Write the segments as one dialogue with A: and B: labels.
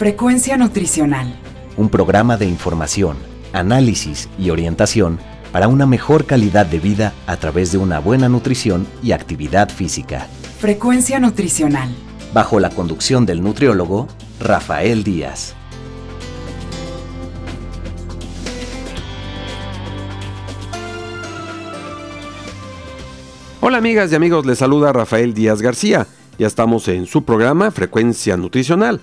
A: Frecuencia Nutricional.
B: Un programa de información, análisis y orientación para una mejor calidad de vida a través de una buena nutrición y actividad física.
A: Frecuencia Nutricional.
B: Bajo la conducción del nutriólogo Rafael Díaz.
C: Hola amigas y amigos, les saluda Rafael Díaz García. Ya estamos en su programa Frecuencia Nutricional,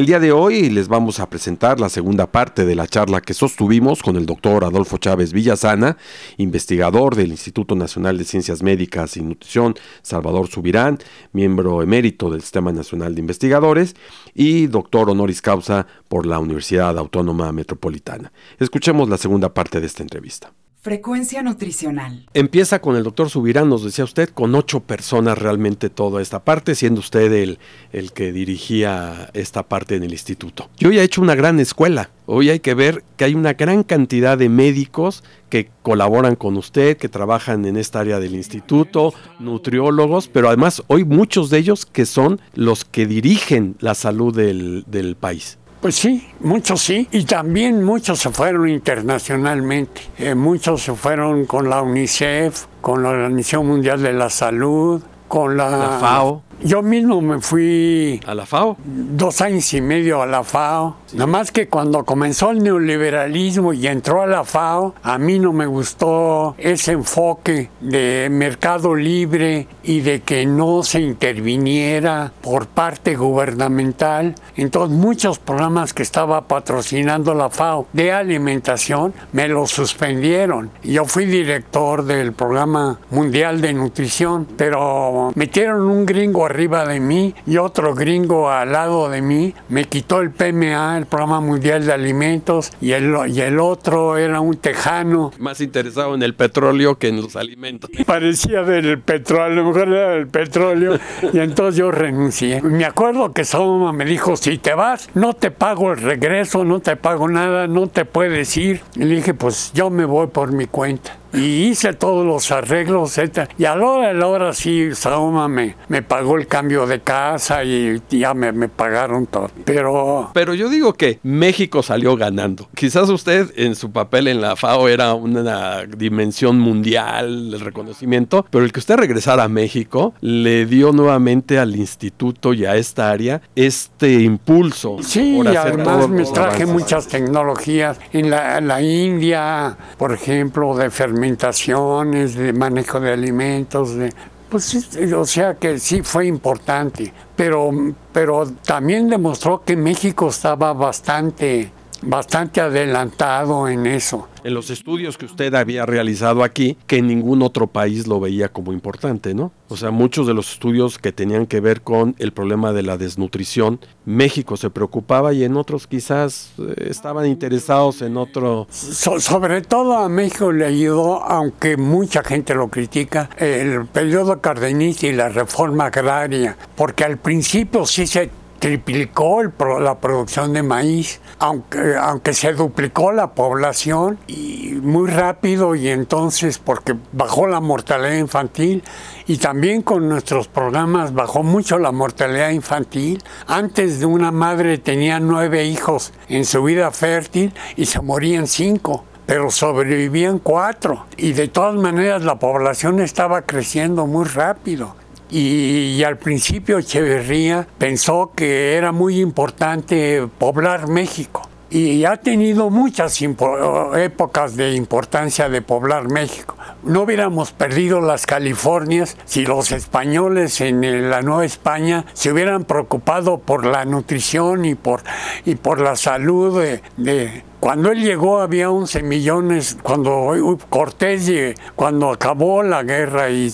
C: El día de hoy les vamos a presentar la segunda parte de la charla que sostuvimos con el doctor Adolfo Chávez Villasana, investigador del Instituto Nacional de Ciencias Médicas y Nutrición Salvador Subirán, miembro emérito del Sistema Nacional de Investigadores y doctor honoris causa por la Universidad Autónoma Metropolitana. Escuchemos la segunda parte de esta entrevista.
A: Frecuencia nutricional.
C: Empieza con el doctor Subirán, nos decía usted, con ocho personas realmente toda esta parte, siendo usted el, el que dirigía esta parte en el instituto. Yo ya he hecho una gran escuela. Hoy hay que ver que hay una gran cantidad de médicos que colaboran con usted, que trabajan en esta área del instituto, nutriólogos, pero además hoy muchos de ellos que son los que dirigen la salud del, del país.
D: Pues sí, muchos sí, y también muchos se fueron internacionalmente. Eh, muchos se fueron con la UNICEF, con la Organización Mundial de la Salud, con la,
C: La FAO.
D: Yo mismo me fui
C: ¿A la FAO?
D: dos años y medio a la FAO. Nada más que cuando comenzó el neoliberalismo y entró a la FAO, a mí no me gustó ese enfoque de mercado libre y de que no se interviniera por parte gubernamental. Entonces muchos programas que estaba patrocinando la FAO de alimentación me los suspendieron. Yo fui director del programa mundial de nutrición, pero metieron un gringo arriba de mí y otro gringo al lado de mí. Me quitó el PMA, el Programa Mundial de Alimentos, y el, y el otro era un tejano.
C: Más interesado en el petróleo que en los alimentos.
D: Parecía del petróleo, a lo mejor era del petróleo, y entonces yo renuncié. Me acuerdo que Soma me dijo, si te vas, no te pago el regreso, no te pago nada, no te puedes ir. Y le dije, pues yo me voy por mi cuenta. Y hice todos los arreglos, etc. Y a la hora de la hora sí, Saoma me, me pagó el cambio de casa y ya me, me pagaron todo. Pero
C: Pero yo digo que México salió ganando. Quizás usted en su papel en la FAO era una dimensión mundial, el reconocimiento, pero el que usted regresara a México le dio nuevamente al instituto y a esta área este impulso.
D: Sí,
C: por
D: y además me traje muchas tecnologías. En la, en la India, por ejemplo, de fermentaciones, de manejo de alimentos, de, pues o sea que sí fue importante. Pero, pero también demostró que México estaba bastante, bastante adelantado en eso.
C: En los estudios que usted había realizado aquí, que en ningún otro país lo veía como importante, ¿no? O sea, muchos de los estudios que tenían que ver con el problema de la desnutrición, México se preocupaba y en otros quizás eh, estaban interesados en otro
D: So- sobre todo a México le ayudó, aunque mucha gente lo critica, el periodo cardenista y la reforma agraria, porque al principio sí se triplicó la producción de maíz, aunque, aunque se duplicó la población y muy rápido y entonces porque bajó la mortalidad infantil y también con nuestros programas bajó mucho la mortalidad infantil. Antes de una madre tenía nueve hijos en su vida fértil y se morían cinco pero sobrevivían cuatro. Y de todas maneras la población estaba creciendo muy rápido. Y, y al principio Echeverría pensó que era muy importante poblar México. Y ha tenido muchas épocas de importancia de poblar México. No hubiéramos perdido las Californias si los españoles en la Nueva España se hubieran preocupado por la nutrición y por, y por la salud de, de- Cuando él llegó había 11 millones, cuando Cortés, cuando acabó la guerra y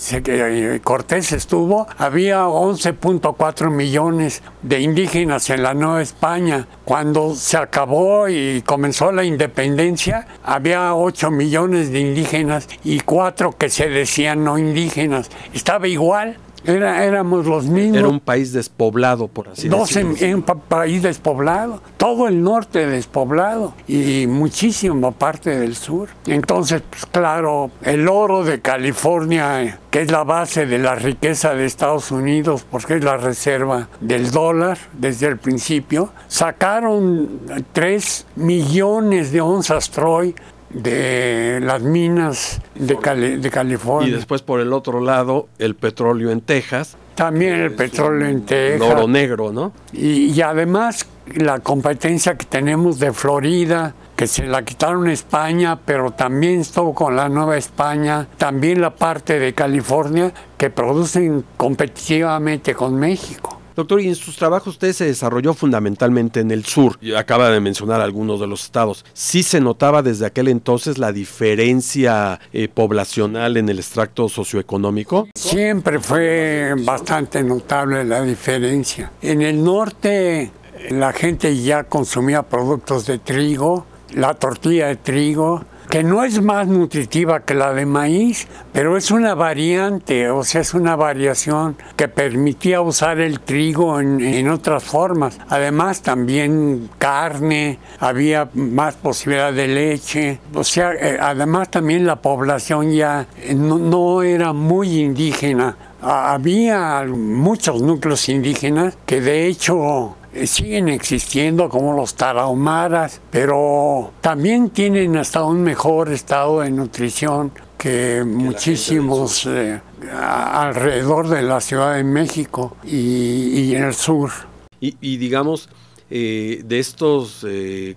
D: Cortés estuvo, había 11.4 millones de indígenas en la Nueva España. Cuando se acabó y comenzó la independencia, había 8 millones de indígenas y 4 que se decían no indígenas. Estaba igual era, éramos los mismos.
C: Era un país despoblado, por así decirlo.
D: En un país despoblado. Todo el norte despoblado y muchísima parte del sur. Entonces, pues, claro, el oro de California, que es la base de la riqueza de Estados Unidos, porque es la reserva del dólar desde el principio, sacaron 3 millones de onzas Troy de las minas de, de, California.
C: Y después por el otro lado, el petróleo en Texas.
D: También el petróleo en Texas.
C: oro negro, ¿no?
D: Y, y, además la competencia que tenemos de Florida, que se la quitaron a España, pero también estuvo con la Nueva España, también la parte de California, que producen competitivamente con México.
C: Doctor, y en sus trabajos usted se desarrolló fundamentalmente en el sur. Acaba de mencionar algunos de los estados. ¿Sí se notaba desde aquel entonces la diferencia eh, poblacional en el extracto socioeconómico?
D: Siempre fue bastante notable la diferencia. En el norte la gente ya consumía productos de trigo, la tortilla de trigo, que no es más nutritiva que la de maíz, pero es una variante, o sea, es una variación que permitía usar el trigo en, otras formas. Además, también carne, había más posibilidad de leche, o sea, eh, además también la población ya no era muy indígena. Había muchos núcleos indígenas que de hecho siguen existiendo como los tarahumaras, pero también tienen hasta un mejor estado de nutrición que, muchísimos eh, alrededor de la Ciudad de México y, en el sur.
C: Y, digamos, eh, de estos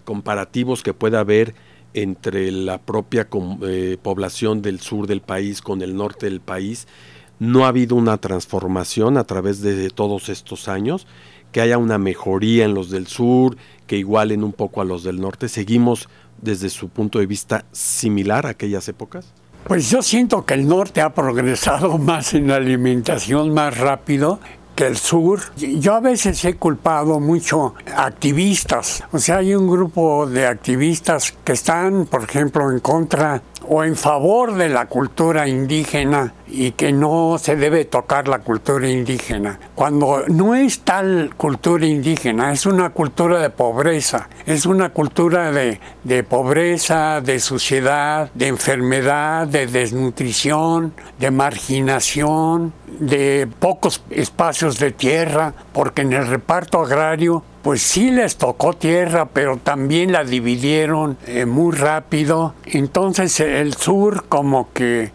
C: comparativos que puede haber entre la propia población del sur del país con el norte del país, no ha habido una transformación a través de todos estos años que haya una mejoría en los del sur, que igualen un poco a los del norte? ¿Seguimos desde su punto de vista similar a aquellas épocas?
D: Pues yo siento que el norte ha progresado más en la alimentación más rápido que el sur. Yo a veces he culpado mucho activistas. O sea, hay un grupo de activistas que están, por ejemplo, en contra o en favor de la cultura indígena y que no se debe tocar la cultura indígena. Cuando no es tal cultura indígena, es una cultura de pobreza, es una cultura de, de pobreza, de suciedad, de enfermedad, de desnutrición, de marginación, de pocos espacios de tierra, porque en el reparto agrario pues sí les tocó tierra, pero también la dividieron eh, muy rápido. Entonces el sur como que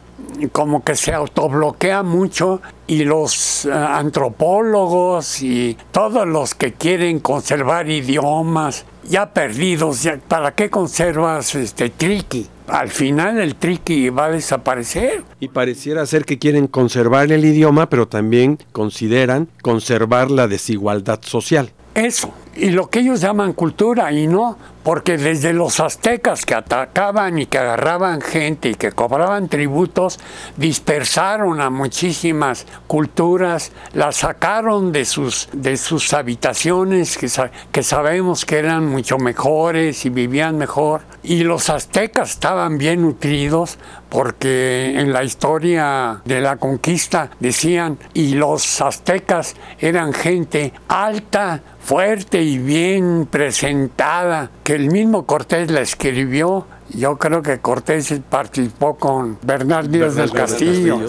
D: como que se autobloquea mucho y los eh, antropólogos y todos los que quieren conservar idiomas ya perdidos, ¿para qué conservas este triqui? Al final el triqui va a desaparecer.
C: Y pareciera ser que quieren conservar el idioma, pero también consideran conservar la desigualdad social
D: eso. Y lo que ellos llaman cultura, y no, porque desde los aztecas que atacaban y que agarraban gente y que cobraban tributos, dispersaron a muchísimas culturas, las sacaron de sus, de sus habitaciones, que, que sabemos que eran mucho mejores y vivían mejor. Y los aztecas estaban bien nutridos porque en la historia de la conquista decían, y los aztecas eran gente alta, fuerte y bien presentada, que el mismo Cortés la escribió yo creo que Cortés participó con Bernard Díaz del Castillo,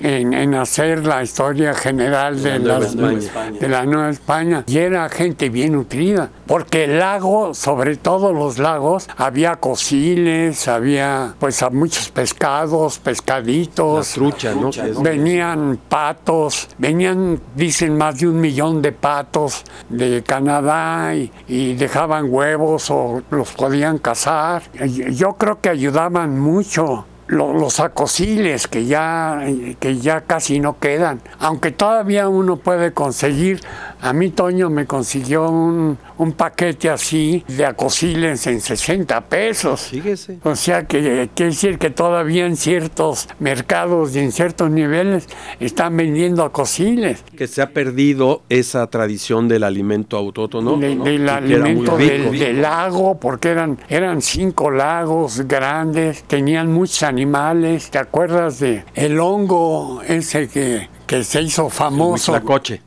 D: En, hacer la historia general de, la de la Nueva España. Y era gente bien nutrida, porque el lago, sobre todo los lagos, había cociles, había pues muchos pescados, pescaditos.
C: trucha, ¿no?
D: Venían patos, venían, dicen, más de un millón de patos de Canadá y, y dejaban huevos o los podían cazar yo creo que ayudaban mucho los acosiles que ya, que ya casi no quedan, aunque todavía uno puede conseguir. A mí Toño me consiguió un, un paquete así de acosiles en 60 pesos.
C: Fíjese.
D: O sea que quiere decir que todavía en ciertos mercados y en ciertos niveles están vendiendo acosiles.
C: Que se ha perdido esa tradición del alimento autótono.
D: De-
C: ¿no?
D: Del alimento del, del lago, porque eran, eran cinco lagos grandes, tenían muchos animales. ¿Te acuerdas de el hongo ese que, que se hizo famoso?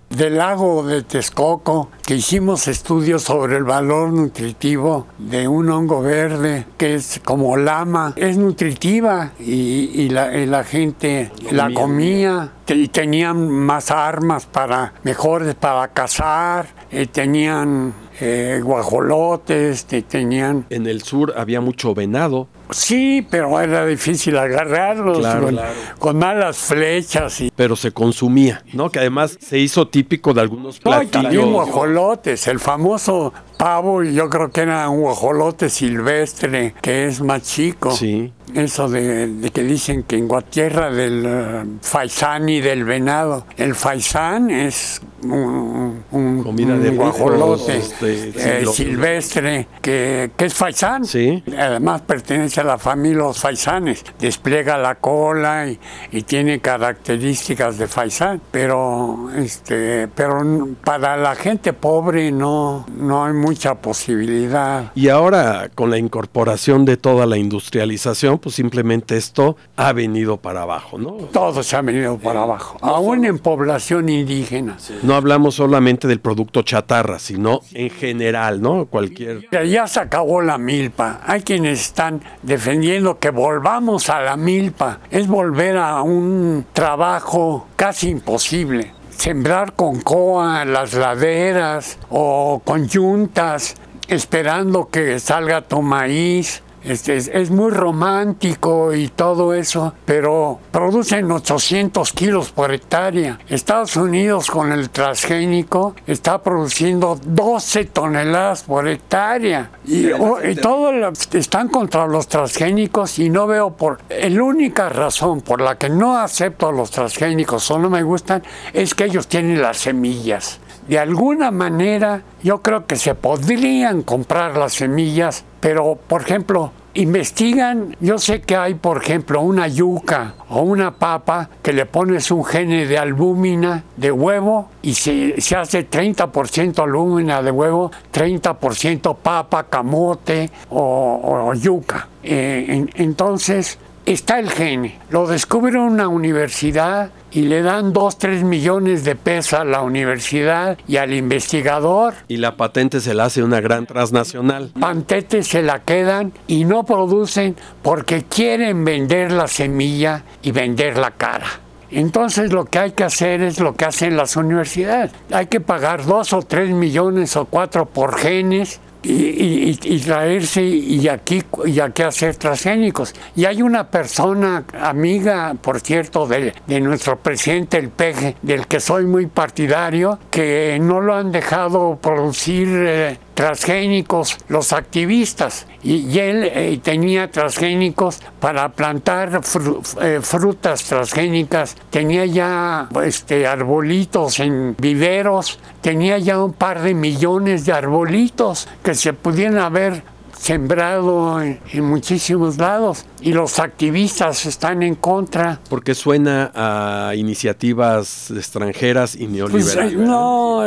D: Del lago de Texcoco, que hicimos estudios sobre el valor nutritivo de un hongo verde, que es como lama, es nutritiva y, y la, y la gente la comía y tenían más armas para mejores para cazar, eh, tenían eh, guajolotes, te- tenían
C: En el sur había mucho venado.
D: sí, pero era difícil agarrarlos
C: Claro,
D: con,
C: claro.
D: con malas flechas y
C: pero se consumía, ¿no? Que además se hizo típico de algunos
D: No,
C: platillos.
D: guajolotes, el famoso pavo, y yo creo que era un guajolote silvestre, que es más chico.
C: Sí.
D: Eso de, de que dicen que en tierra del eh, faisán y del venado. El faisán es un, un-
C: Comida
D: un
C: de
D: guajolote
C: de
D: eh, silvestre que, que es faisán.
C: Sí.
D: Además pertenece a la familia de los faisanes. Despliega la cola y, y tiene características de faisán. Pero, este, pero para la gente pobre no, no hay mucha posibilidad.
C: Y ahora con la incorporación de toda la industrialización, pues simplemente esto ha venido para abajo, ¿no?
D: Todo se ha venido para abajo. Aún en población indígena.
C: No hablamos solamente del producto chatarra, sino en general, ¿no? Cualquier
D: Ya- Ya se acabó la milpa. Hay quienes están defendiendo que volvamos a la milpa. Es volver a un trabajo casi imposible. Sembrar con coa las laderas o con yuntas, esperando que salga tu maíz. Este, es, es muy romántico y todo eso, pero producen 800 kilos por hectárea. Estados Unidos con el transgénico está produciendo 12 toneladas por hectárea. Y, o- y todo lo- están contra los transgénicos y no veo por... La única razón por la que no acepto a los transgénicos o no me gustan es que ellos tienen las semillas. De alguna manera yo creo que se podrían comprar las semillas, pero por ejemplo, investigan, yo sé que hay por ejemplo una yuca o una papa que le pones un gene de albúmina de huevo y se, se hace 30% albúmina de huevo, 30% papa, camote o, yuca. Eh, en- entonces, está el gene. Lo descubre una universidad y le dan 2, 3 millones de pesos a la universidad y al investigador.
C: y la patente se la hace una gran transnacional.
D: Pantete se la quedan y no producen porque quieren vender la semilla y vender la cara. Entonces lo que hay que hacer es lo que hacen las universidades. Hay que pagar dos o tres millones o cuatro por genes y, y- y- traerse y aquí, y aquí hacer transgénicos. Y hay una persona, amiga, por cierto, de, de nuestro presidente, el PEG, del que soy muy partidario, que no lo han dejado producir eh, transgénicos los activistas. Y, y él eh, tenía transgénicos para plantar fru- eh, frutas transgénicas, tenía ya este, arbolitos en viveros, tenía ya un par de millones de arbolitos que se pudieran haber sembrado en, en muchísimos lados y los activistas están en contra.
C: Porque suena a iniciativas extranjeras y
D: Pues,
C: neoliberales.
D: no,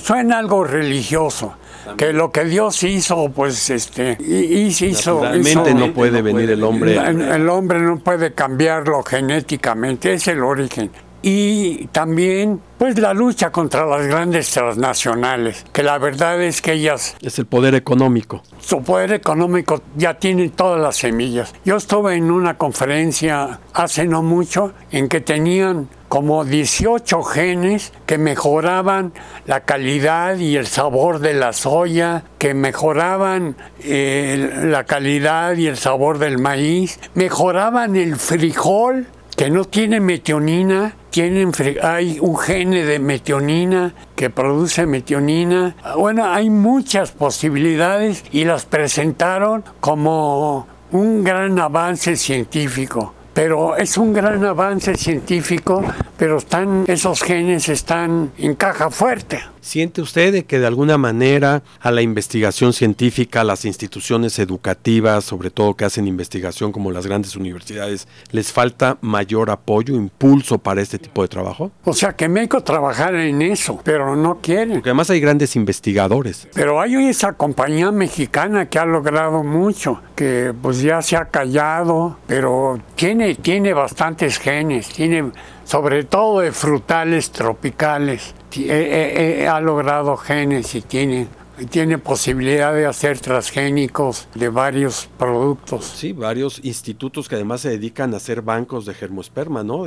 D: suena algo religioso. Que lo que Dios hizo, pues, este, y- y hizo, hizo-
C: no puede venir el hombre.
D: El, el hombre no puede cambiarlo genéticamente, es el origen. Y también, pues, la lucha contra las grandes transnacionales, que la verdad es que ellas
C: Es el poder económico.
D: su poder económico ya tiene todas las semillas. Yo estuve en una conferencia hace no mucho en que tenían como 18 genes que mejoraban la calidad y el sabor de la soya, que mejoraban eh, la calidad y el sabor del maíz, mejoraban el frijol que no tiene metionina, tienen, hay un gene de metionina que produce metionina. Bueno, hay muchas posibilidades y las presentaron como un gran avance científico pero es un gran avance científico, pero están esos genes están en caja fuerte.
C: ¿Siente usted que de alguna manera a la investigación científica, a las instituciones educativas, sobre todo que hacen investigación como las grandes universidades, les falta mayor apoyo, impulso para este tipo de trabajo?
D: O sea, que México trabajar en eso, pero no quiere.
C: Porque además hay grandes investigadores.
D: Pero hay esa compañía mexicana que ha logrado mucho, que pues ya se ha callado, pero tiene, tiene bastantes genes, tiene sobre todo de frutales tropicales. Eh, eh, eh, ha logrado genes y tiene, tiene posibilidad de hacer transgénicos de varios productos.
C: Sí, varios institutos que además se dedican a hacer bancos de germosperma, ¿no?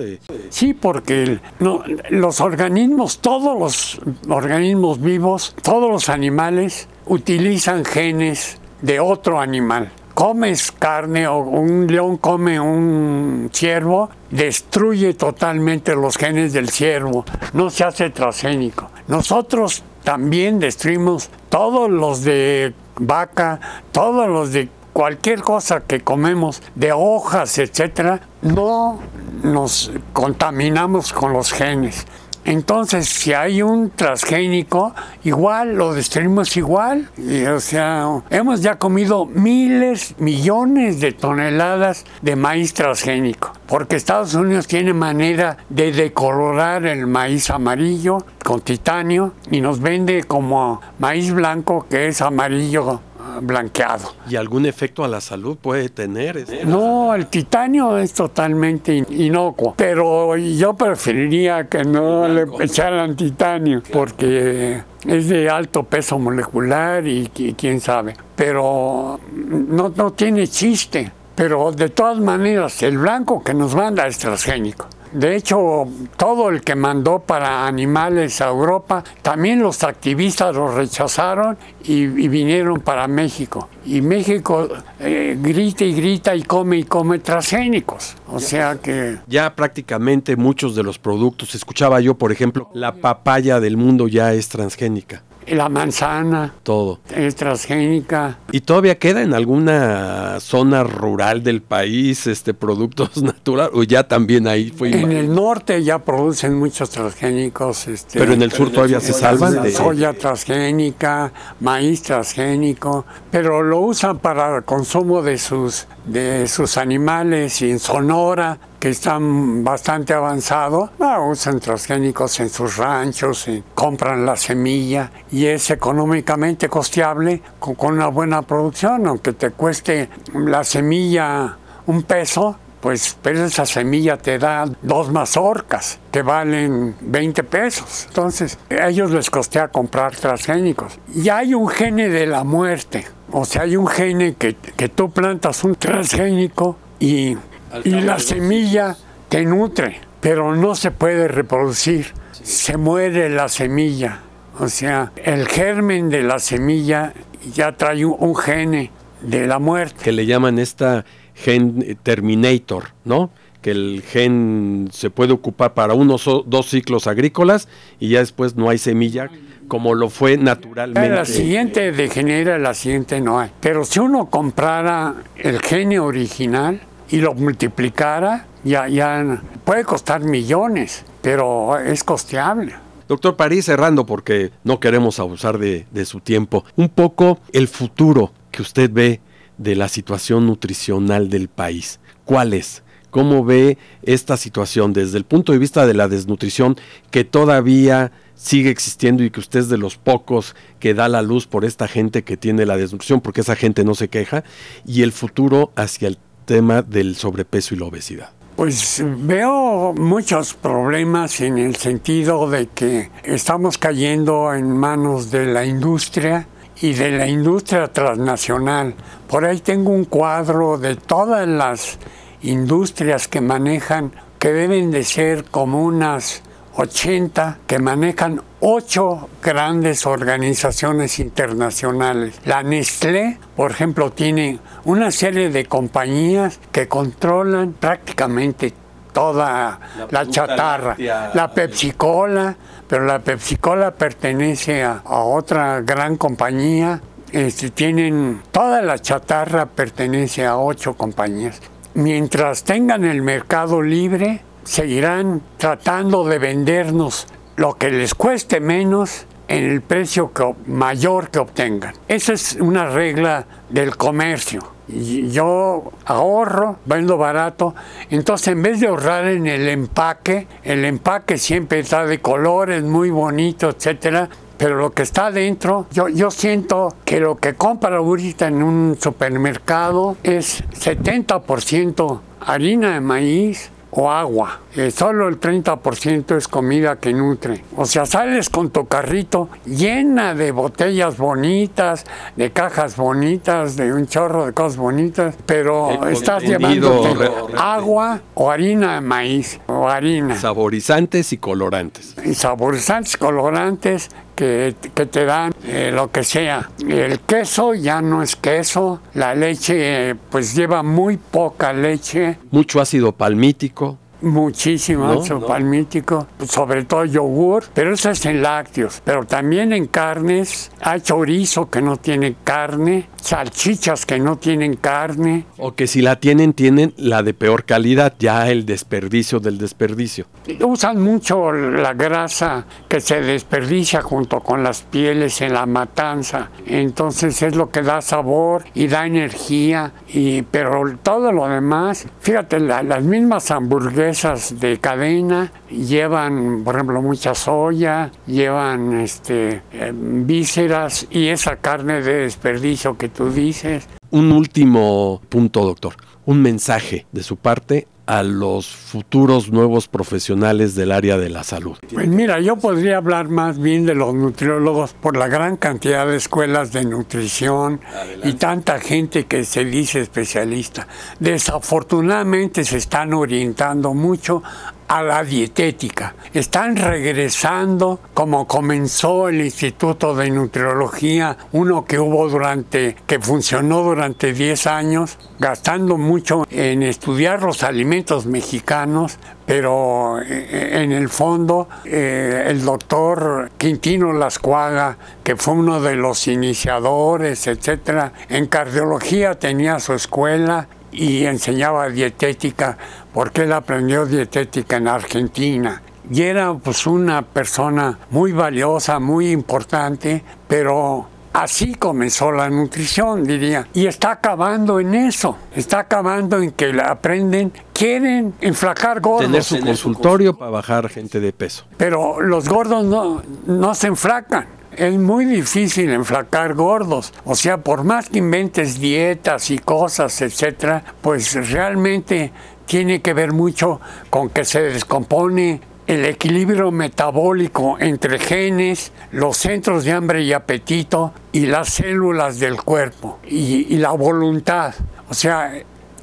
D: Sí, porque no, los organismos, todos los organismos vivos, todos los animales utilizan genes de otro animal comes carne o un león come un ciervo, destruye totalmente los genes del ciervo, no se hace transgénico. Nosotros también destruimos todos los de vaca, todos los de cualquier cosa que comemos, de hojas, etcétera, no nos contaminamos con los genes. Entonces, si hay un transgénico, igual lo destruimos igual. o sea, hemos ya comido miles, millones de toneladas de maíz transgénico, porque Estados Unidos tiene manera de decolorar el maíz amarillo con titanio y nos vende como maíz blanco que es amarillo blanqueado.
C: ¿Y algún efecto a la salud puede tener?
D: No, el titanio es totalmente inocuo, pero yo preferiría que no le echaran titanio porque es de alto peso molecular y, quién sabe, pero no, no tiene chiste. Pero de todas maneras, el blanco que nos manda es transgénico. De hecho, todo el que mandó para animales a Europa, también los activistas los rechazaron y, vinieron para México. Y México eh, grita y grita y come y come transgénicos. O sea que...
C: Ya prácticamente muchos de los productos, escuchaba yo, por ejemplo, la papaya del mundo ya es transgénica
D: la manzana.
C: Todo.
D: Es transgénica.
C: ¿Y todavía queda en alguna zona rural del país este productos naturales? ¿O ya también ahí fue?
D: En el norte ya producen muchos transgénicos. Este,
C: pero en el sur todavía se salvan.
D: De... Soya transgénica, maíz transgénico, pero lo usan para el consumo de sus, de sus animales y en Sonora que están bastante avanzados, usan transgénicos en sus ranchos, y compran la semilla y es económicamente costeable con, una buena producción, aunque te cueste la semilla un peso, pues pero esa semilla te da dos mazorcas que valen 20 pesos. Entonces, a ellos les costea comprar transgénicos. Y hay un gene de la muerte. O sea, hay un gene que, que tú plantas un transgénico y y la semilla te nutre, pero no se puede reproducir. Se muere la semilla. O sea, el germen de la semilla ya trae un, gene de la muerte.
C: Que le llaman esta gen terminator, ¿no? que el gen se puede ocupar para unos o dos ciclos agrícolas y ya después no hay semilla como lo fue naturalmente.
D: La siguiente degenera, la siguiente no hay. Pero si uno comprara el gene original, y lo multiplicara, ya, ya puede costar millones, pero es costeable.
C: Doctor París, cerrando porque no queremos abusar de, de su tiempo, un poco el futuro que usted ve de la situación nutricional del país. ¿Cuál es? ¿Cómo ve esta situación desde el punto de vista de la desnutrición que todavía sigue existiendo y que usted es de los pocos que da la luz por esta gente que tiene la desnutrición, porque esa gente no se queja, y el futuro hacia el tema del sobrepeso y la obesidad?
D: Pues veo muchos problemas en el sentido de que estamos cayendo en manos de la industria y de la industria transnacional. Por ahí tengo un cuadro de todas las industrias que manejan, que deben de ser como unas 80 que manejan ocho grandes organizaciones internacionales. La Nestlé, por ejemplo, tiene una serie de compañías que controlan prácticamente toda la, chatarra. La Pepsi Cola, pero la Pepsi Cola pertenece a, otra gran compañía este, tienen toda la chatarra pertenece a ocho compañías. Mientras tengan el mercado libre, seguirán tratando de vendernos lo que les cueste menos en el precio mayor que obtengan. Esa es una regla del comercio. Yo ahorro, vendo barato, entonces en vez de ahorrar en el empaque, el empaque siempre está de colores muy bonito, etcétera, pero lo que está adentro, yo, yo siento que lo que compra ahorita en un supermercado es 70% harina de maíz, o agua. Eh, solo el 30% es comida que nutre. O sea, sales con tu carrito llena de botellas bonitas, de cajas bonitas, de un chorro de cosas bonitas, pero estás llevando agua o harina de maíz o harina.
C: Saborizantes y colorantes.
D: Y saborizantes, colorantes que, que, te dan eh, lo que sea. El queso ya no es queso, la leche pues lleva muy poca leche.
C: Mucho ácido palmítico.
D: Muchísimo ácido palmítico, sobre todo yogur, pero eso es en lácteos. Pero también en carnes, hay chorizo que no tiene carne, salchichas que no tienen carne.
C: O que si la tienen, tienen la de peor calidad, ya el desperdicio del desperdicio.
D: Usan mucho la grasa que se desperdicia junto con las pieles en la matanza. Entonces es lo que da sabor y da energía. Y, pero todo lo demás, fíjate, las mismas hamburguesas de cadena llevan, por ejemplo, mucha soya, llevan este, eh, vísceras y esa carne de desperdicio que tú dices.
C: Un último punto, doctor. Un mensaje de su parte a los futuros nuevos profesionales del área de la salud?
D: Pues mira, yo podría hablar más bien de los nutriólogos por la gran cantidad de escuelas de nutrición y tanta gente que se dice especialista. Desafortunadamente se están orientando mucho a la dietética. Están regresando como comenzó el Instituto de Nutriología, uno que hubo durante, que funcionó durante 10 años, gastando mucho en estudiar los alimentos mexicanos, pero eh, en el fondo eh, el doctor Quintino Lascuaga, que fue uno de los iniciadores, etcétera, en cardiología tenía su escuela y enseñaba dietética porque él aprendió dietética en Argentina. Y era pues una persona muy valiosa, muy importante, pero así comenzó la nutrición, diría. Y está acabando en eso, está acabando en que aprenden, quieren enflacar gordos.
C: Tener su consultorio para bajar gente de peso.
D: Pero los gordos no, no se enflacan es muy difícil enflacar gordos. O sea, por más que inventes dietas y cosas, etcétera, pues realmente tiene que ver mucho con que se descompone el equilibrio metabólico entre genes, los centros de hambre y apetito y las células del cuerpo y, la voluntad. O sea,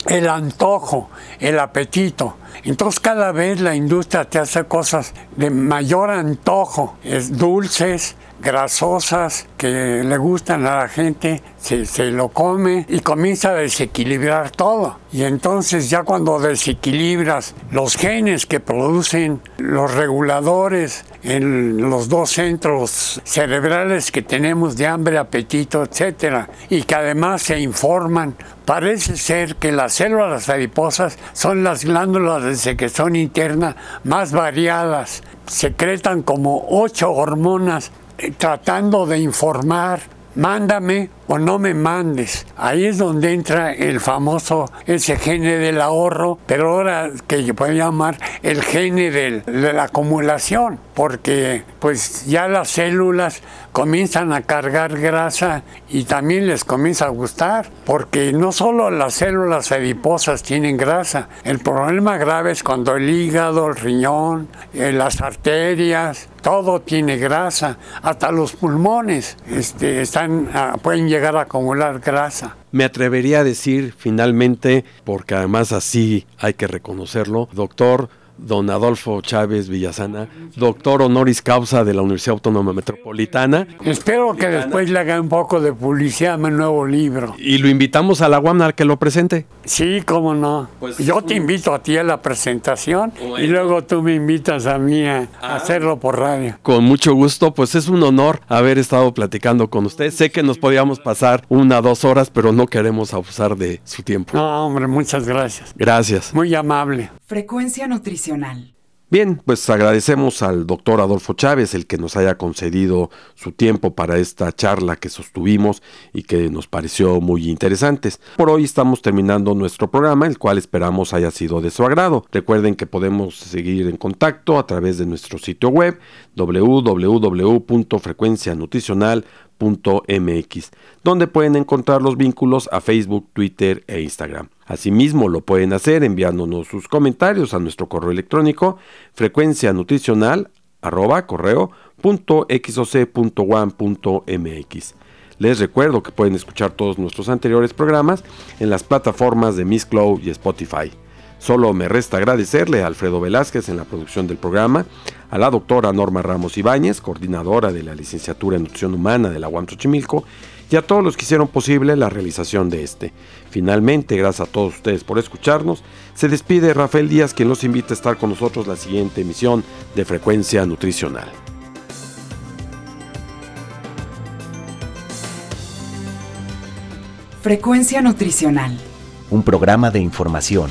D: el antojo, el apetito. Entonces cada vez la industria te hace cosas de mayor antojo, es dulces, grasosas que le gustan a la gente, se, se, lo come y comienza a desequilibrar todo. Y entonces ya cuando desequilibras los genes que producen los reguladores en los dos centros cerebrales que tenemos de hambre, apetito, etcétera, y que además se informan, parece ser que las células adiposas son las glándulas de secreción interna más variadas, secretan como ocho hormonas tratando de informar, mándame o no me mandes. Ahí es donde entra el famoso, ese gene del ahorro, pero ahora que yo puedo llamar el gene de la acumulación, porque pues ya las células comienzan a cargar grasa y también les comienza a gustar, porque no solo las células adiposas tienen grasa, el problema grave es cuando el hígado, el riñón, eh, las arterias, todo tiene grasa, hasta los pulmones este, están, ah, pueden llegar llegar a acumular grasa.
C: Me atrevería a decir finalmente, porque además así hay que reconocerlo, doctor don Adolfo Chávez Villasana, doctor honoris causa de la Universidad Autónoma Metropolitana.
D: Espero que después le haga un poco de publicidad a mi nuevo libro.
C: Y lo invitamos a la UAM a que lo presente.
D: Sí, cómo no.
C: Pues
D: Yo te invito a ti a la presentación
C: Bueno.
D: y luego tú me invitas a mí a
C: Ah.
D: hacerlo por radio.
C: Con mucho gusto, pues es un honor haber estado platicando con usted. Sé que nos podíamos pasar una, dos horas, pero no queremos abusar de su tiempo.
D: No, hombre, muchas gracias.
C: Gracias.
D: Muy amable.
A: Frecuencia
C: Bien, pues agradecemos al doctor Adolfo Chávez el que nos haya concedido su tiempo para esta charla que sostuvimos y que nos pareció muy interesantes. Por hoy estamos terminando nuestro programa, el cual esperamos haya sido de su agrado. Recuerden que podemos seguir en contacto a través de nuestro sitio web donde pueden encontrar los vínculos a Facebook, Twitter e Instagram. Asimismo, lo pueden hacer enviándonos sus comentarios a nuestro correo electrónico frecuencia nutricional arroba correo punto xoc. Les recuerdo que pueden escuchar todos nuestros anteriores programas en las plataformas de Miss Cloud y Spotify. Solo me resta agradecerle a Alfredo Velázquez en la producción del programa, a la doctora Norma Ramos Ibáñez, coordinadora de la licenciatura en Nutrición Humana de la UAM Xochimilco, y a todos los que hicieron posible la realización de este. Finalmente, gracias a todos ustedes por escucharnos, se despide Rafael Díaz, quien los invita a estar con nosotros la siguiente emisión de Frecuencia Nutricional.
A: Frecuencia nutricional.
B: Un programa de información,